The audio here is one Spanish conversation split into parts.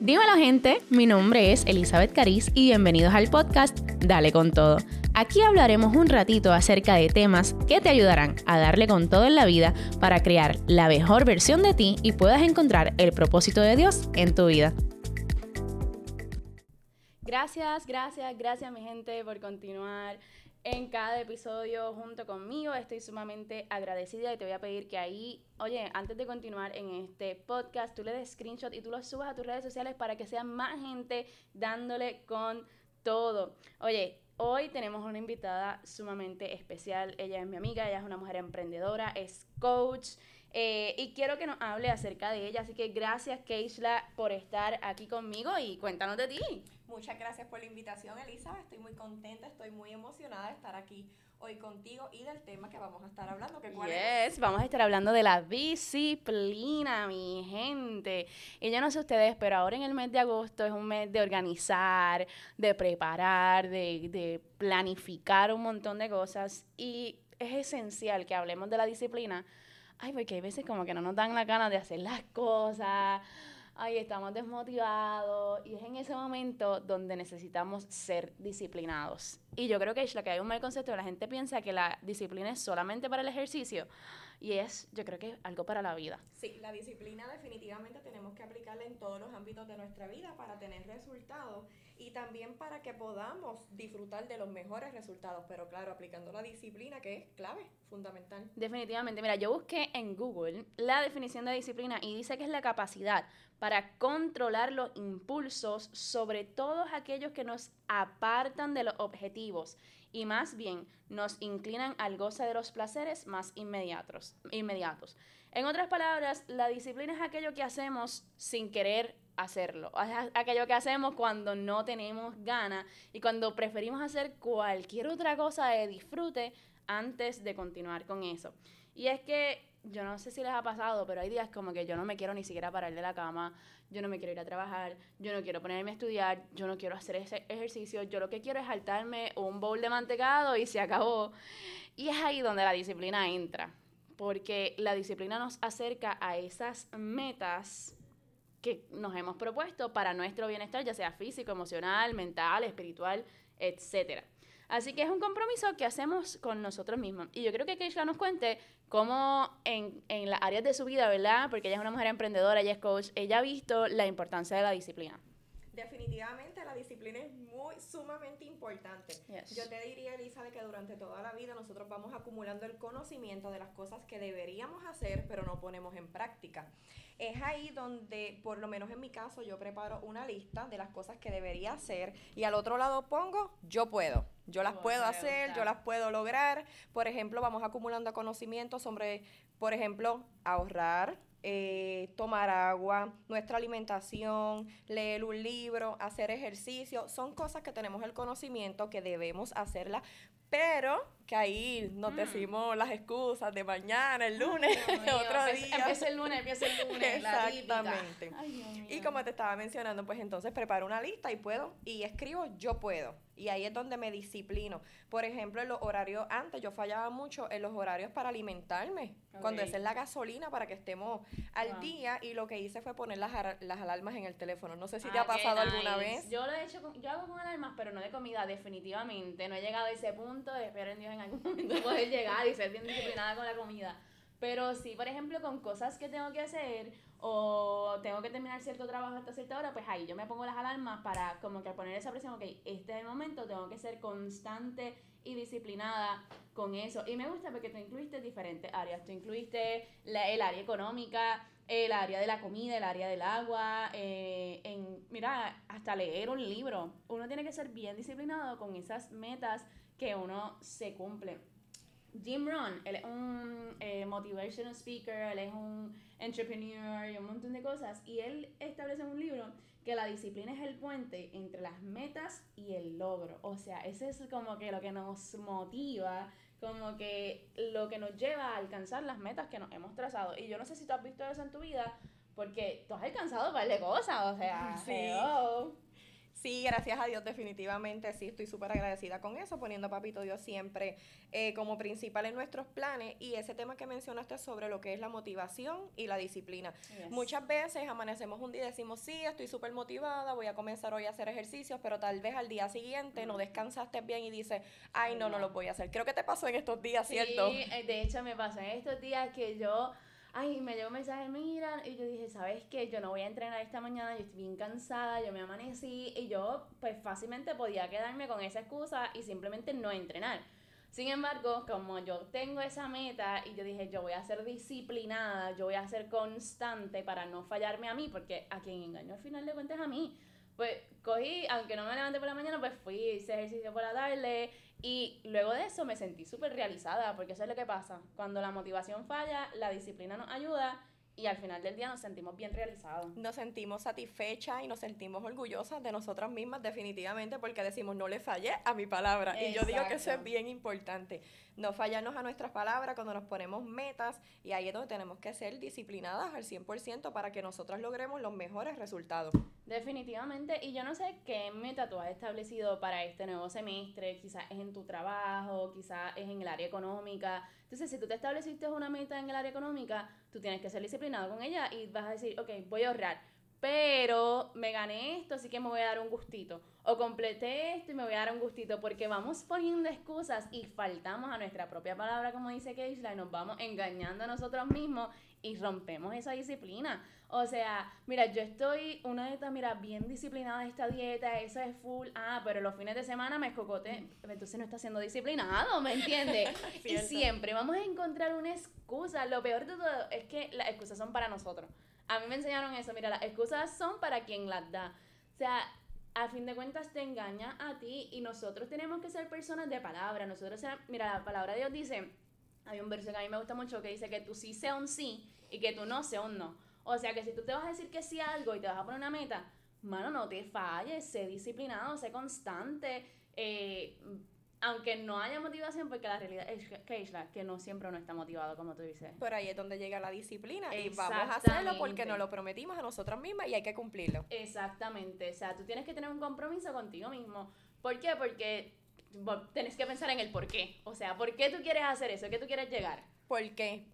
Dímelo gente, mi nombre es Elizabeth Cariz y bienvenidos al podcast Dale con todo. Aquí hablaremos un ratito acerca de temas que te ayudarán a darle con todo en la vida para crear la mejor versión de ti y puedas encontrar el propósito de Dios en tu vida. Gracias, gracias, gracias mi gente por continuar en cada episodio junto conmigo. Estoy sumamente agradecida y te voy a pedir que ahí, oye, antes de continuar en este podcast, tú le des screenshot y tú lo subas a tus redes sociales para que sea más gente dándole con todo. Oye, hoy tenemos una invitada sumamente especial. Ella es mi amiga, ella es una mujer emprendedora, es coach. Eh, y quiero que nos hable acerca de ella. Así que gracias, Keishla, por estar aquí conmigo y cuéntanos de ti. Muchas gracias por la invitación, Elizabeth. Estoy muy contenta, estoy muy emocionada de estar aquí hoy contigo y del tema que vamos a estar hablando. Que cuál yes, vamos a estar hablando de la disciplina, mi gente. Y yo no sé ustedes, pero ahora en el mes de agosto es un mes de organizar, de preparar, de, de planificar un montón de cosas. Y es esencial que hablemos de la disciplina. Ay, porque hay veces como que no nos dan la gana de hacer las cosas ay, estamos desmotivados. Y es en ese momento donde necesitamos ser disciplinados. Y yo creo que es lo que hay un mal concepto, la gente piensa que la disciplina es solamente para el ejercicio. Y es, yo creo que es algo para la vida. Sí, la disciplina definitivamente tenemos que aplicarla en todos los ámbitos de nuestra vida para tener resultados y también para que podamos disfrutar de los mejores resultados, pero claro, aplicando la disciplina que es clave, fundamental. Definitivamente, mira, yo busqué en Google la definición de disciplina y dice que es la capacidad para controlar los impulsos, sobre todos aquellos que nos apartan de los objetivos y más bien nos inclinan al goce de los placeres más inmediatos. inmediatos. En otras palabras, la disciplina es aquello que hacemos sin querer hacerlo, aquello que hacemos cuando no tenemos ganas y cuando preferimos hacer cualquier otra cosa de disfrute antes de continuar con eso. Y es que yo no sé si les ha pasado, pero hay días como que yo no me quiero ni siquiera parar de la cama, yo no me quiero ir a trabajar, yo no quiero ponerme a estudiar, yo no quiero hacer ese ejercicio, yo lo que quiero es saltarme un bowl de mantecado y se acabó. Y es ahí donde la disciplina entra, porque la disciplina nos acerca a esas metas que nos hemos propuesto para nuestro bienestar, ya sea físico, emocional, mental, espiritual, etcétera. Así que es un compromiso que hacemos con nosotros mismos. Y yo creo que Keisha nos cuente cómo en, en las áreas de su vida, ¿verdad? Porque ella es una mujer emprendedora, ella es coach, ella ha visto la importancia de la disciplina. Definitivamente la disciplina es muy sumamente importante. Yo te diría, Elisa, de que durante toda la vida nosotros vamos acumulando el conocimiento de las cosas que deberíamos hacer, pero no ponemos en práctica. Es ahí donde, por lo menos en mi caso, yo preparo una lista de las cosas que debería hacer y al otro lado pongo, yo puedo. Yo las puedo hacer, yo las puedo lograr. Por ejemplo, vamos acumulando conocimiento sobre, por ejemplo, ahorrar, eh, tomar agua, nuestra alimentación, leer un libro, hacer ejercicio, son cosas que tenemos el conocimiento que debemos hacerlas, pero que ahí nos mm. decimos las excusas de mañana, el lunes, otro día. Empieza el lunes, empieza el lunes. Exactamente. y como te estaba mencionando, pues entonces preparo una lista y puedo, y escribo yo puedo. Y ahí es donde me disciplino. Por ejemplo, en los horarios, antes yo fallaba mucho en los horarios para alimentarme. Cuando es la gasolina para que estemos al día. Y lo que hice fue poner las, las alarmas en el teléfono. No sé si te ha ah, pasado alguna vez. Yo lo he hecho, con, yo hago con alarmas, pero no de comida, definitivamente. No he llegado a ese punto. Espero en Dios en algún momento poder llegar y ser bien disciplinada con la comida. Pero sí, por ejemplo, con cosas que tengo que hacer o tengo que terminar cierto trabajo hasta cierta hora, pues ahí yo me pongo las alarmas para como que poner esa presión, ok, este es el momento, tengo que ser constante y disciplinada con eso. Y me gusta porque tú incluiste diferentes áreas, tú incluiste la, el área económica, el área de la comida, el área del agua, eh, en, mira, hasta leer un libro. Uno tiene que ser bien disciplinado con esas metas que uno se cumple. Jim Rohn, él es un eh, motivational speaker, él es un entrepreneur y un montón de cosas. Y él establece en un libro que la disciplina es el puente entre las metas y el logro. O sea, ese es como que lo que nos motiva, como que lo que nos lleva a alcanzar las metas que nos hemos trazado. Y yo no sé si tú has visto eso en tu vida, porque tú has alcanzado un par de cosas, o sea, sí. Sí, gracias a Dios, definitivamente sí, estoy súper agradecida con eso, poniendo a Papito Dios siempre eh, como principal en nuestros planes y ese tema que mencionaste sobre lo que es la motivación y la disciplina. Muchas veces amanecemos un día y decimos, sí, estoy súper motivada, voy a comenzar hoy a hacer ejercicios, pero tal vez al día siguiente no descansaste bien y dices, ay, no, no lo voy a hacer. Creo que te pasó en estos días, ¿cierto? Sí, eh, de hecho me pasó en estos días que yo ay, me llegó un mensaje, mira, y yo dije, ¿sabes qué? Yo no voy a entrenar esta mañana, yo estoy bien cansada, yo me amanecí, y yo, pues fácilmente podía quedarme con esa excusa y simplemente no entrenar. Sin embargo, como yo tengo esa meta y yo dije, yo voy a ser disciplinada, yo voy a ser constante para no fallarme a mí, porque a quien engañó al final de cuentas a mí. Pues cogí, aunque no me levanté por la mañana, pues fui, hice ejercicio por la tarde, y luego de eso me sentí súper realizada, porque eso es lo que pasa. Cuando la motivación falla, la disciplina nos ayuda y al final del día nos sentimos bien realizados. Nos sentimos satisfechas y nos sentimos orgullosas de nosotras mismas definitivamente porque decimos no le fallé a mi palabra. Y yo digo que eso es bien importante. No fallarnos a nuestras palabras cuando nos ponemos metas y ahí es donde tenemos que ser disciplinadas al 100% para que nosotras logremos los mejores resultados. Definitivamente, y yo no sé qué meta tú has establecido para este nuevo semestre, quizás es en tu trabajo, quizás es en el área económica. Entonces, si tú te estableciste una meta en el área económica, tú tienes que ser disciplinado con ella y vas a decir, ok, voy a ahorrar, pero me gané esto, así que me voy a dar un gustito. O completé esto y me voy a dar un gustito, porque vamos poniendo excusas y faltamos a nuestra propia palabra, como dice Keishla, y nos vamos engañando a nosotros mismos y rompemos esa disciplina. O sea, mira, yo estoy una dieta, mira, bien disciplinada esta dieta, eso es full, ah, pero los fines de semana me escocote, entonces no está siendo disciplinado, ¿me entiendes? y siempre vamos a encontrar una excusa. Lo peor de todo es que las excusas son para nosotros. A mí me enseñaron eso, mira, las excusas son para quien las da. O sea, a fin de cuentas te engaña a ti y nosotros tenemos que ser personas de palabra. Nosotros, mira, la palabra de Dios dice, hay un verso que a mí me gusta mucho que dice que tú sí sea un sí y que tú no sea un no. O sea que si tú te vas a decir que sí a algo y te vas a poner una meta, mano, no te falles, sé disciplinado, sé constante. Eh, aunque no haya motivación, porque la realidad es que, que no siempre uno está motivado, como tú dices. Por ahí es donde llega la disciplina y vamos a hacerlo porque nos lo prometimos a nosotras mismas y hay que cumplirlo. Exactamente, o sea, tú tienes que tener un compromiso contigo mismo. ¿Por qué? Porque tienes que pensar en el por qué. O sea, ¿por qué tú quieres hacer eso? ¿Qué tú quieres llegar? ¿Por qué?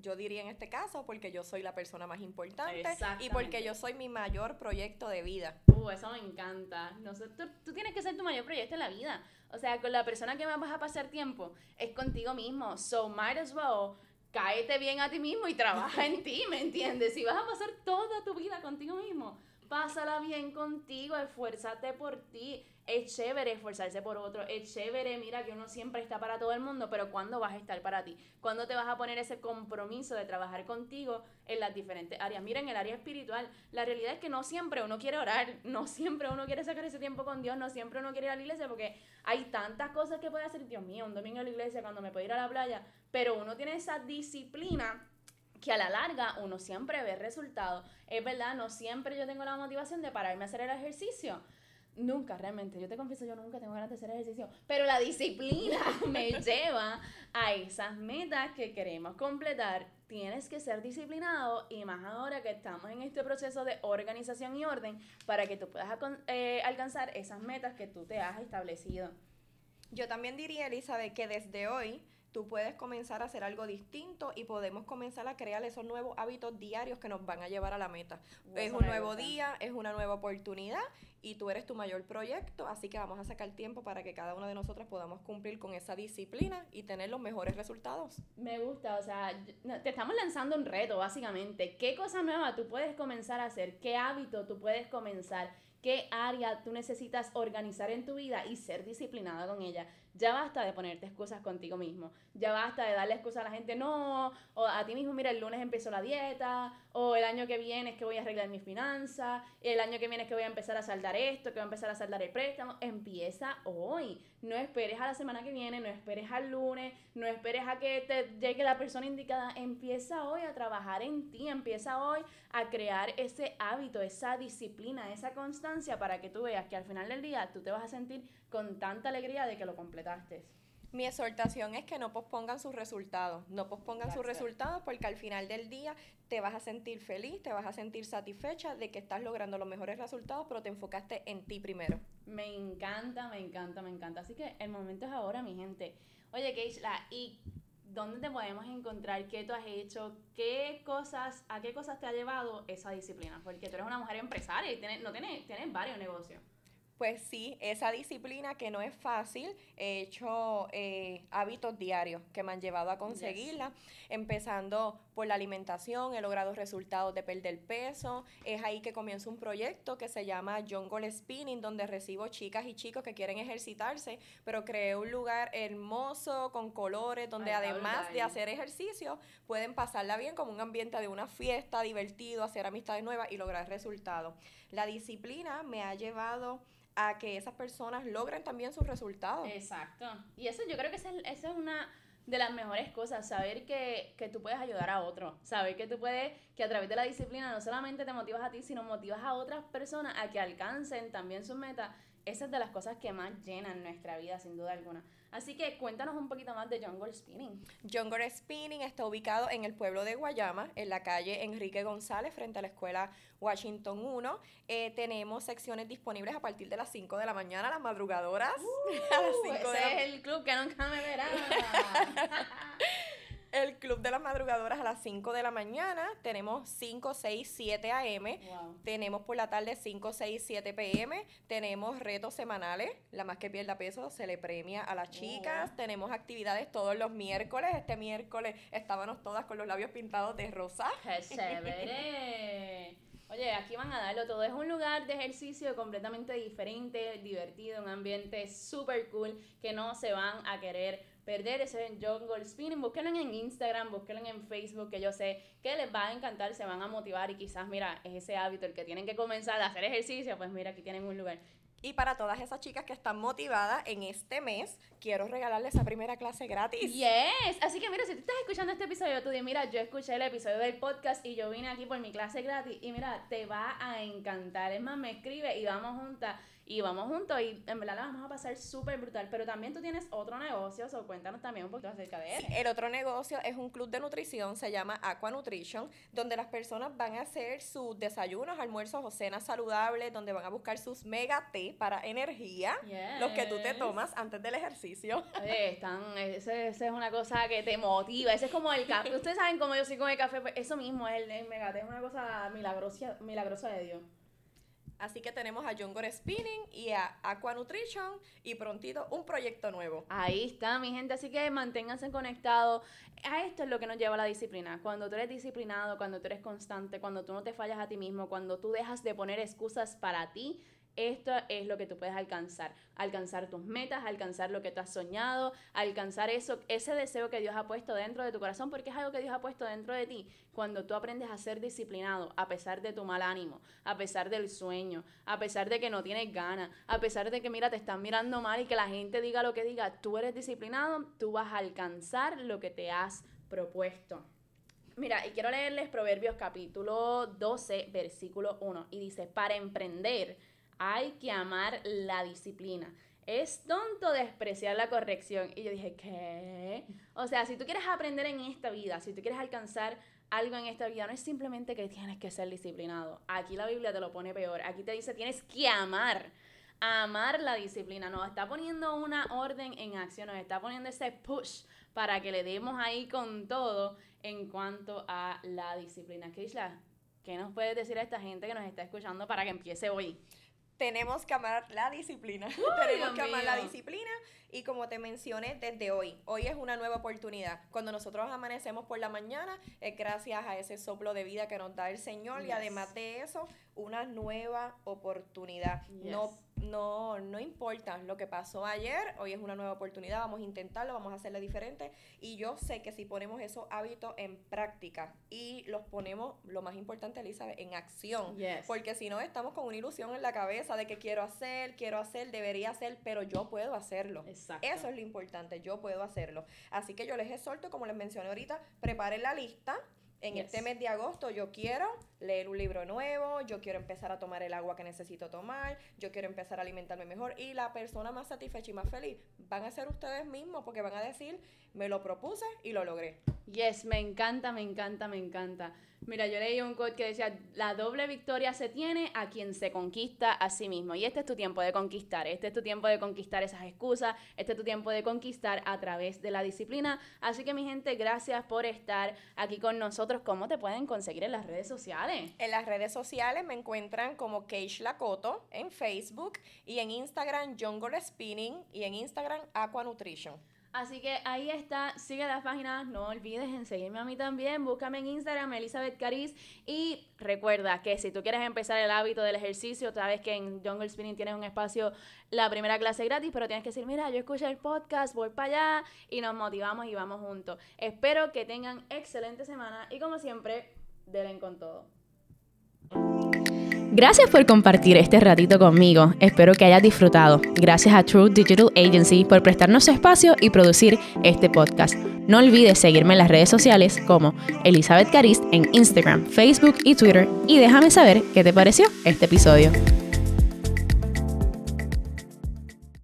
Yo diría en este caso, porque yo soy la persona más importante y porque yo soy mi mayor proyecto de vida. Uh, eso me encanta. No, tú, tú, tienes que ser tu mayor proyecto en la vida. O sea, con la persona que más vas a pasar tiempo es contigo mismo. So, might as well, cáete bien a ti mismo y trabaja en ti, ¿me entiendes? Si vas a pasar toda tu vida contigo mismo, pásala bien contigo, esfuérzate por ti es chévere esforzarse por otro, es chévere, mira que uno siempre está para todo el mundo, pero ¿cuándo vas a estar para ti? ¿Cuándo te vas a poner ese compromiso de trabajar contigo en las diferentes áreas? Mira, en el área espiritual, la realidad es que no siempre uno quiere orar, no siempre uno quiere sacar ese tiempo con Dios, no siempre uno quiere ir a la iglesia porque hay tantas cosas que puede hacer, Dios mío, un domingo a la iglesia cuando me puedo ir a la playa, pero uno tiene esa disciplina que a la larga uno siempre ve resultados. Es verdad, no siempre yo tengo la motivación de pararme a hacer el ejercicio, Nunca, realmente. Yo te confieso, yo nunca tengo ganas de hacer ejercicio. Pero la disciplina me lleva a esas metas que queremos completar. Tienes que ser disciplinado y más ahora que estamos en este proceso de organización y orden para que tú puedas eh, alcanzar esas metas que tú te has establecido. Yo también diría, Elizabeth, que desde hoy tú puedes comenzar a hacer algo distinto y podemos comenzar a crear esos nuevos hábitos diarios que nos van a llevar a la meta. es un nuevo día, es una nueva oportunidad y tú eres tu mayor proyecto, así que vamos a sacar tiempo para que cada uno de nosotros podamos cumplir con esa disciplina y tener los mejores resultados. Me gusta, o sea, te estamos lanzando un reto básicamente. ¿Qué cosa nueva tú puedes comenzar a hacer? ¿Qué hábito tú puedes comenzar? ¿Qué área tú necesitas organizar en tu vida y ser disciplinada con ella? Ya basta de ponerte excusas contigo mismo. Ya basta de darle excusas a la gente, no, o a ti mismo, mira, el lunes empezó la dieta, o el año que viene es que voy a arreglar mis finanzas, el año que viene es que voy a empezar a saldar esto, que voy a empezar a saldar el préstamo. Empieza hoy. No esperes a la semana que viene, no esperes al lunes, no esperes a que te llegue la persona indicada. Empieza hoy a trabajar en ti, empieza hoy a crear ese hábito, esa disciplina, esa constancia para que tú veas que al final del día tú te vas a sentir con tanta alegría de que lo completaste. Mi exhortación es que no pospongan sus resultados, no pospongan sus resultados porque al final del día te vas a sentir feliz, te vas a sentir satisfecha de que estás logrando los mejores resultados, pero te enfocaste en ti primero. Me encanta, me encanta, me encanta. Así que el momento es ahora, mi gente. Oye, Keishla, ¿y dónde te podemos encontrar? ¿Qué tú has hecho? ¿Qué cosas, a qué cosas te ha llevado esa disciplina? Porque tú eres una mujer empresaria y tienes, no tienes, tienes varios negocios. Pues sí, esa disciplina que no es fácil, he hecho eh, hábitos diarios que me han llevado a conseguirla, empezando por la alimentación, he logrado resultados de perder peso, es ahí que comienzo un proyecto que se llama Jungle Spinning, donde recibo chicas y chicos que quieren ejercitarse, pero creé un lugar hermoso, con colores, donde además de hacer ejercicio, pueden pasarla bien como un ambiente de una fiesta, divertido, hacer amistades nuevas y lograr resultados. La disciplina me ha llevado a que esas personas logren también sus resultados. Exacto. Y eso yo creo que esa, es una de las mejores cosas, saber que, que tú puedes ayudar a otro, saber que tú puedes, que a través de la disciplina no solamente te motivas a ti, sino motivas a otras personas a que alcancen también sus metas. Esa es de las cosas que más llenan nuestra vida, sin duda alguna. Así que cuéntanos un poquito más de Jungle Spinning. Jungle Spinning está ubicado en el pueblo de Guayama, en la calle Enrique González, frente a la escuela Washington 1. Eh, tenemos secciones disponibles a partir de las 5 de la mañana, las madrugadoras. Uh, ese es el club que nunca me verá. el Club de las Madrugadoras a las 5 de la mañana. Tenemos 5, 6, 7 a.m. Tenemos por la tarde 5, 6, 7 p.m. Tenemos retos semanales. La más que pierda peso se le premia a las chicas. Tenemos actividades todos los miércoles. Este miércoles estábamos todas con los labios pintados de rosa. ¡Qué Oye, aquí van a darlo todo. Es un lugar de ejercicio completamente diferente, divertido, un ambiente súper cool que no se van a querer perder ese Jungle Spinning, búsquenlo en Instagram, búsquenlo en Facebook, que yo sé que les va a encantar, se van a motivar y quizás, mira, es ese hábito el que tienen que comenzar a hacer ejercicio, pues mira, aquí tienen un lugar. Y para todas esas chicas que están motivadas en este mes, quiero regalarles esa primera clase gratis. Yes. Así que mira, si tú estás escuchando este episodio, tú dices, mira, yo escuché el episodio del podcast y yo vine aquí por mi clase gratis. Y mira, te va a encantar. Es más, me escribe y vamos juntas y vamos juntos y en verdad la vamos a pasar súper brutal. Pero también tú tienes otro negocio, o cuéntanos también un poquito acerca de él. el otro negocio es un club de nutrición, se llama Aqua Nutrition, donde las personas van a hacer sus desayunos, almuerzos o cenas saludables, donde van a buscar sus mega té para energía, los que tú te tomas antes del ejercicio. están, ese, es una cosa que te motiva, ese es como el café. Ustedes saben cómo yo soy con el café, pues eso mismo es el, el mega té, es una cosa milagrosa, milagrosa de Dios. Así que tenemos a Gore Spinning y a Aqua Nutrition y prontito un proyecto nuevo. Ahí está, mi gente. Así que manténganse conectados. A esto es lo que nos lleva la disciplina. Cuando tú eres disciplinado, cuando tú eres constante, cuando tú no te fallas a ti mismo, cuando tú dejas de poner excusas para ti, esto es lo que tú puedes alcanzar. Alcanzar tus metas, alcanzar lo que tú has soñado, alcanzar eso, ese deseo que Dios ha puesto dentro de tu corazón, porque es algo que Dios ha puesto dentro de ti. Cuando tú aprendes a ser disciplinado, a pesar de tu mal ánimo, a pesar del sueño, a pesar de que no tienes ganas, a pesar de que, mira, te están mirando mal y que la gente diga lo que diga, tú eres disciplinado, tú vas a alcanzar lo que te has propuesto. Mira, y quiero leerles Proverbios capítulo 12, versículo 1, y dice, para emprender, hay que amar la disciplina. Es tonto despreciar la corrección. Y yo dije, ¿qué? O sea, si tú quieres aprender en esta vida, si tú quieres alcanzar algo en esta vida, no es simplemente que tienes que ser disciplinado. Aquí la Biblia te lo pone peor. Aquí te dice, tienes que amar. Amar la disciplina. Nos está poniendo una orden en acción, nos está poniendo ese push para que le demos ahí con todo en cuanto a la disciplina. Keishla, ¿qué nos puedes decir a esta gente que nos está escuchando para que empiece hoy? Tenemos que amar la disciplina. tenemos que amar la disciplina y como te mencioné desde hoy, hoy es una nueva oportunidad. Cuando nosotros amanecemos por la mañana es gracias a ese soplo de vida que nos da el Señor y además de eso, una nueva oportunidad. No no, no importa lo que pasó ayer, hoy es una nueva oportunidad, vamos a intentarlo, vamos a hacerlo diferente. Y yo sé que si ponemos esos hábitos en práctica y los ponemos, lo más importante, Elizabeth, en acción. Porque si no, estamos con una ilusión en la cabeza de que quiero hacer, quiero hacer, debería hacer, pero yo puedo hacerlo. Eso es lo importante, yo puedo hacerlo. Así que yo les exhorto, como les mencioné ahorita, preparen la lista. En este mes de agosto yo quiero leer un libro nuevo, yo quiero empezar a tomar el agua que necesito tomar, yo quiero empezar a alimentarme mejor y la persona más satisfecha y más feliz van a ser ustedes mismos porque van a decir, me lo propuse y lo logré. Yes, me encanta, me encanta, me encanta. Mira, yo leí un quote que decía, la doble victoria se tiene a quien se conquista a sí mismo. Y este es tu tiempo de conquistar, este es tu tiempo de conquistar esas excusas, este es tu tiempo de conquistar a través de la disciplina. Así que mi gente, gracias por estar aquí con nosotros. ¿Cómo te pueden conseguir en las redes sociales? En las redes sociales me encuentran como Keish Lakoto en Facebook y en Instagram John Spinning y en Instagram Aqua Nutrition. Así que ahí está, sigue las páginas, no olvides en seguirme a mí también, búscame en Instagram, Elizabeth Cariz, y recuerda que si tú quieres empezar el hábito del ejercicio, sabes que en Jungle Spinning tienes un espacio, la primera clase gratis, pero tienes que decir, mira, yo escucho el podcast, voy para allá, y nos motivamos y vamos juntos. Espero que tengan excelente semana, y como siempre, deben con todo. Gracias por compartir este ratito conmigo. Espero que hayas disfrutado. Gracias a True Digital Agency por prestarnos su espacio y producir este podcast. No olvides seguirme en las redes sociales como Elizabeth Carist en Instagram, Facebook y Twitter y déjame saber qué te pareció este episodio.